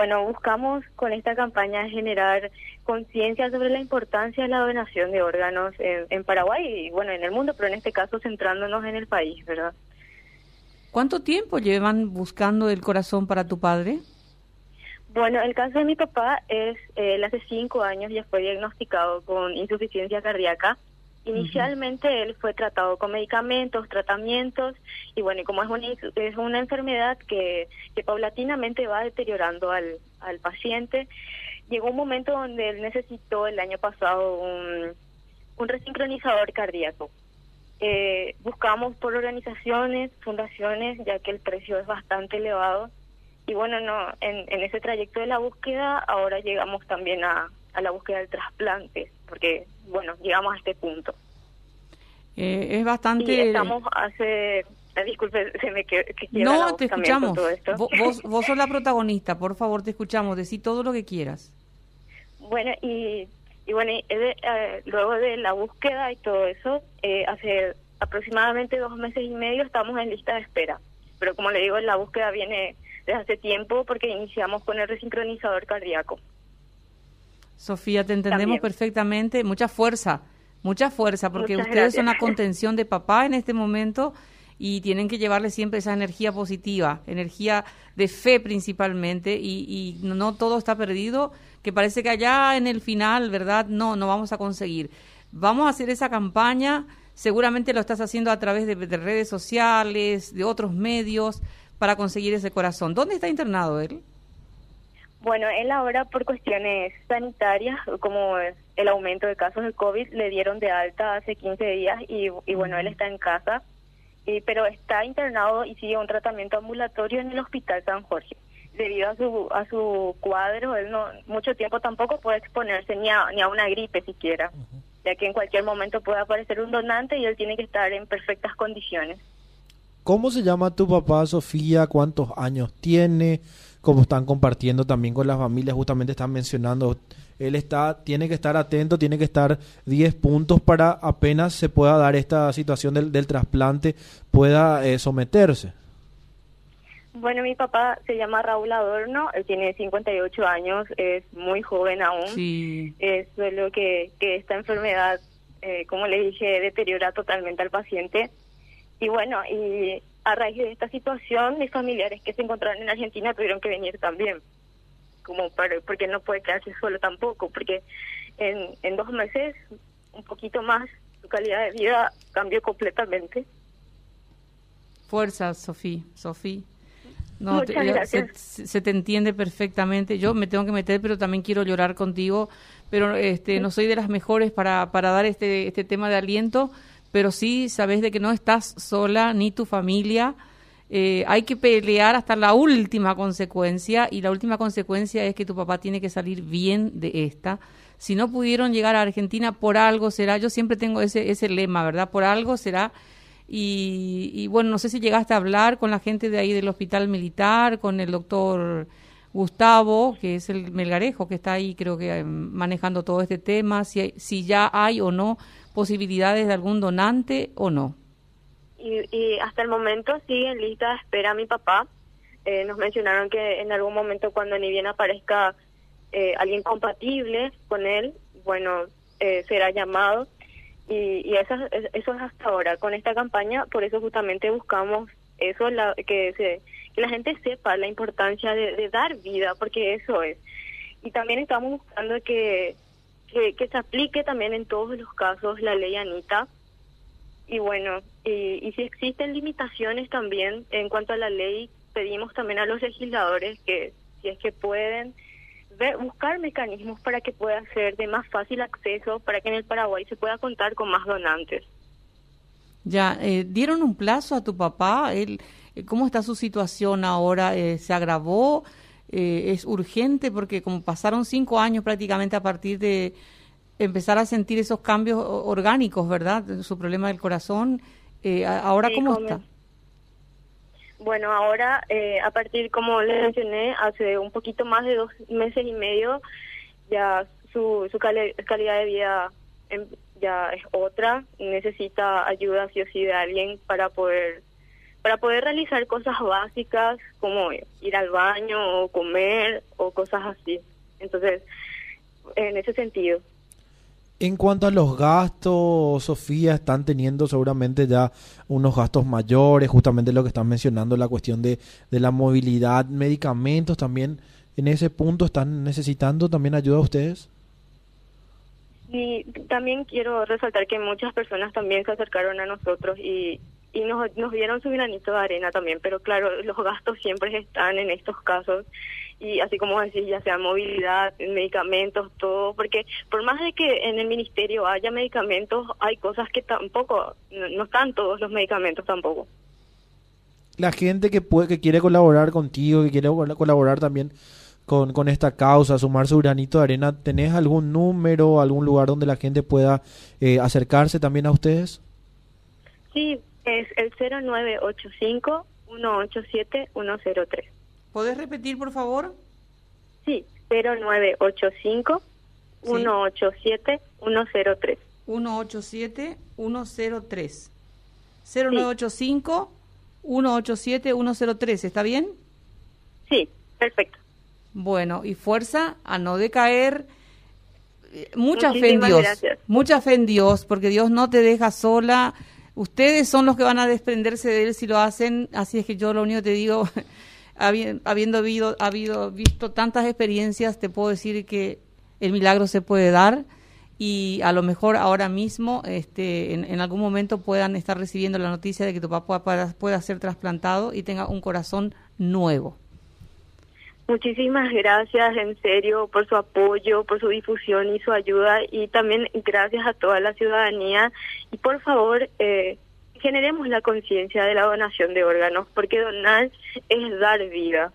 bueno, buscamos con esta campaña generar conciencia sobre la importancia de la donación de órganos en, en, Paraguay y bueno, en el mundo, pero en este caso centrándonos en el país, ¿verdad? ¿Cuánto tiempo llevan buscando el corazón para tu padre? Bueno, el caso de mi papá es, él hace cinco años ya fue diagnosticado con insuficiencia cardíaca. Inicialmente él fue tratado con medicamentos, tratamientos, y bueno, y como es una, es una enfermedad que, que paulatinamente va deteriorando al, al paciente, llegó un momento donde él necesitó el año pasado un, un resincronizador cardíaco. Eh, buscamos por organizaciones, fundaciones, ya que el precio es bastante elevado y bueno, no, en, en ese trayecto de la búsqueda ahora llegamos también a, a la búsqueda del trasplante, porque bueno, llegamos a este punto. Eh, es bastante... Y estamos hace... Eh, disculpe, se me que, No, te escuchamos. Vos, vos, sos la protagonista, por favor, te escuchamos. Decí todo lo que quieras. Bueno, y, y bueno, eh, luego de la búsqueda y todo eso, eh, hace aproximadamente dos meses y medio estamos en lista de espera. Pero como le digo, la búsqueda viene desde hace tiempo porque iniciamos con el resincronizador cardíaco. Sofía, te entendemos perfectamente. Mucha fuerza, mucha fuerza, porque ustedes son la contención de papá en este momento y tienen que llevarle siempre esa energía positiva, energía de fe principalmente, y, y, no todo está perdido, que parece que allá en el final, ¿verdad? No, no vamos a conseguir. Vamos a hacer esa campaña, seguramente lo estás haciendo a través de, de redes sociales, de otros medios, para conseguir ese corazón. ¿Dónde está internado él? Bueno, él ahora por cuestiones sanitarias, como el aumento de casos de COVID, le dieron de alta hace 15 días y, y bueno, él está en casa, y, pero está internado y sigue un tratamiento ambulatorio en el Hospital San Jorge. Debido a su a su cuadro, él no mucho tiempo tampoco puede exponerse ni a, ni a una gripe siquiera, ya que en cualquier momento puede aparecer un donante y él tiene que estar en perfectas condiciones. ¿Cómo se llama tu papá, Sofía? ¿Cuántos años tiene? Como están compartiendo también con las familias, justamente están mencionando, él está, tiene que estar atento, tiene que estar 10 puntos para apenas se pueda dar esta situación del, del trasplante, pueda eh, someterse. Bueno, mi papá se llama Raúl Adorno, él tiene 58 años, es muy joven aún. Sí. Es lo que, que esta enfermedad, eh, como le dije, deteriora totalmente al paciente y bueno, y a raíz de esta situación, mis familiares que se encontraron en Argentina tuvieron que venir también, como para, porque no puede quedarse solo tampoco, porque en, en dos meses, un poquito más, su calidad de vida cambió completamente. Fuerza, Sofía, Sofía. No, se, se, te entiende perfectamente. Yo me tengo que meter, pero también quiero llorar contigo. Pero este, no soy de las mejores para, para dar este, este tema de aliento pero sí sabes de que no estás sola ni tu familia. Eh, hay que pelear hasta la última consecuencia y la última consecuencia es que tu papá tiene que salir bien de esta. Si no pudieron llegar a Argentina, por algo será. Yo siempre tengo ese, ese lema, ¿verdad? Por algo será. Y, y bueno, no sé si llegaste a hablar con la gente de ahí del hospital militar, con el doctor Gustavo, que es el melgarejo que está ahí, creo que eh, manejando todo este tema, si, si ya hay o no posibilidades de algún donante o no? Y, hasta el momento sigue en lista de espera mi papá. Eh, nos mencionaron que en algún momento cuando ni bien aparezca eh, alguien compatible con él, bueno, eh, será llamado. Y, y eso, eso es hasta ahora. Con esta campaña, por eso justamente buscamos eso, la, que, se, la gente sepa la importancia de, dar vida, porque eso es. Y también estamos buscando que que, se aplique también en todos los casos la ley Anita. Y bueno, y, y si existen limitaciones también en cuanto a la ley, pedimos también a los legisladores que, si es que pueden, buscar mecanismos para que pueda ser de más fácil acceso, para que en el Paraguay se pueda contar con más donantes. Ya, eh, ¿dieron un plazo a tu papá? Él, ¿Cómo está su situación ahora? Eh, ¿Se agravó? Eh, es urgente porque como pasaron cinco años prácticamente a partir de empezar a sentir esos cambios orgánicos, ¿verdad? Su problema del corazón. Eh, ¿Ahora cómo está? Bueno, ahora eh, a partir, como le mencioné, hace un poquito más de dos meses y medio, ya su, su calidad de vida em, ya es otra, necesita ayuda sí o sí de alguien para poder para poder realizar cosas básicas como ir al baño o comer o cosas así. Entonces, en ese sentido. En cuanto a los gastos, Sofía, están teniendo seguramente ya unos gastos mayores, justamente lo que están mencionando, la cuestión de, de la movilidad, medicamentos también. ¿En ese punto están necesitando también ayuda ustedes? Y también quiero resaltar que muchas personas también se acercaron a nosotros y, y nos, nos dieron su granito de arena también, pero claro, los gastos siempre están en estos casos y así como decís, ya sea movilidad, medicamentos, todo, porque por más de que en el ministerio haya medicamentos, hay cosas que tampoco, no, están todos los medicamentos tampoco. La gente que puede, que quiere colaborar contigo, que quiere colaborar también con, con esta causa, sumar su granito de arena, ¿tenés algún número, algún lugar donde la gente pueda eh, acercarse también a ustedes? Sí, es el 0985 187 103. ¿Podés repetir, por favor? Sí, 0985 187 103. 187 103. 0985 187 103, ¿está bien? Sí, perfecto. Bueno, y fuerza a no decaer. Mucha fe en Dios. Mucha fe en Dios, porque Dios no te deja sola. Ustedes son los que van a desprenderse de Él si lo hacen. Así es que yo lo único que te digo, habiendo habido, visto tantas experiencias, te puedo decir que el milagro se puede dar y a lo mejor ahora mismo, este, en, algún momento puedan estar recibiendo la noticia de que tu papá pueda, pueda ser trasplantado y tenga un corazón nuevo. Muchísimas gracias, en serio, por su apoyo, por su difusión y su ayuda y también gracias a toda la ciudadanía. Y por favor, eh, generemos la conciencia de la donación de órganos, porque donar es dar vida.